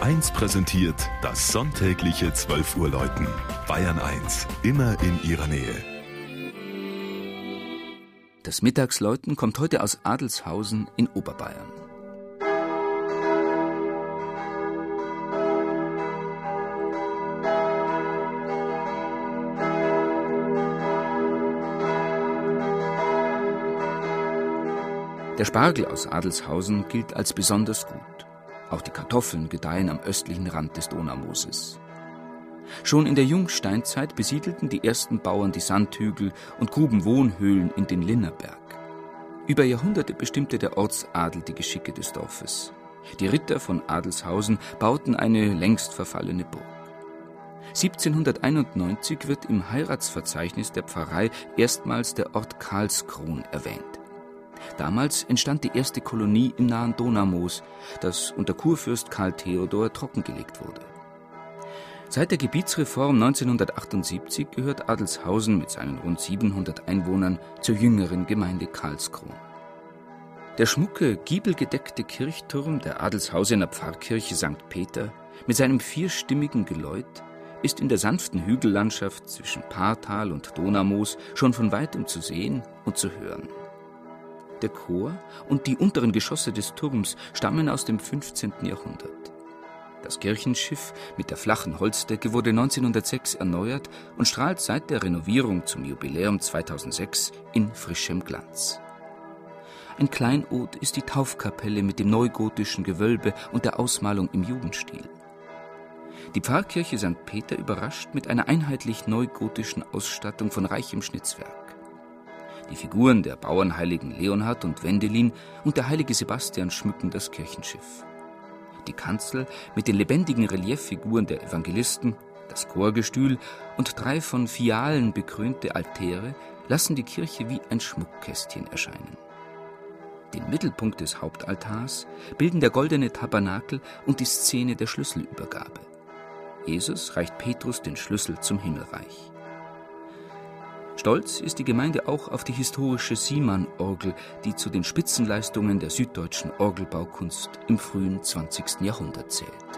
1 präsentiert das sonntägliche 12 Uhr Läuten. Bayern 1, immer in ihrer Nähe. Das Mittagsläuten kommt heute aus Adelshausen in Oberbayern. Der Spargel aus Adelshausen gilt als besonders gut. Auch die Kartoffeln gedeihen am östlichen Rand des Donaumooses. Schon in der Jungsteinzeit besiedelten die ersten Bauern die Sandhügel und gruben Wohnhöhlen in den Linnerberg. Über Jahrhunderte bestimmte der Ortsadel die Geschicke des Dorfes. Die Ritter von Adelshausen bauten eine längst verfallene Burg. 1791 wird im Heiratsverzeichnis der Pfarrei erstmals der Ort Karlskron erwähnt. Damals entstand die erste Kolonie im nahen Donaumoos, das unter Kurfürst Karl Theodor trockengelegt wurde. Seit der Gebietsreform 1978 gehört Adelshausen mit seinen rund 700 Einwohnern zur jüngeren Gemeinde Karlskron. Der schmucke, giebelgedeckte Kirchturm der Adelshausener Pfarrkirche St. Peter mit seinem vierstimmigen Geläut ist in der sanften Hügellandschaft zwischen Paartal und Donaumoos schon von weitem zu sehen und zu hören. Der Chor und die unteren Geschosse des Turms stammen aus dem 15. Jahrhundert. Das Kirchenschiff mit der flachen Holzdecke wurde 1906 erneuert und strahlt seit der Renovierung zum Jubiläum 2006 in frischem Glanz. Ein Kleinod ist die Taufkapelle mit dem neugotischen Gewölbe und der Ausmalung im Jugendstil. Die Pfarrkirche St. Peter überrascht mit einer einheitlich neugotischen Ausstattung von reichem Schnitzwerk. Die Figuren der Bauernheiligen Leonhard und Wendelin und der heilige Sebastian schmücken das Kirchenschiff. Die Kanzel mit den lebendigen Relieffiguren der Evangelisten, das Chorgestühl und drei von Fialen bekrönte Altäre lassen die Kirche wie ein Schmuckkästchen erscheinen. Den Mittelpunkt des Hauptaltars bilden der goldene Tabernakel und die Szene der Schlüsselübergabe. Jesus reicht Petrus den Schlüssel zum Himmelreich. Stolz ist die Gemeinde auch auf die historische Siemann-Orgel, die zu den Spitzenleistungen der süddeutschen Orgelbaukunst im frühen 20. Jahrhundert zählt.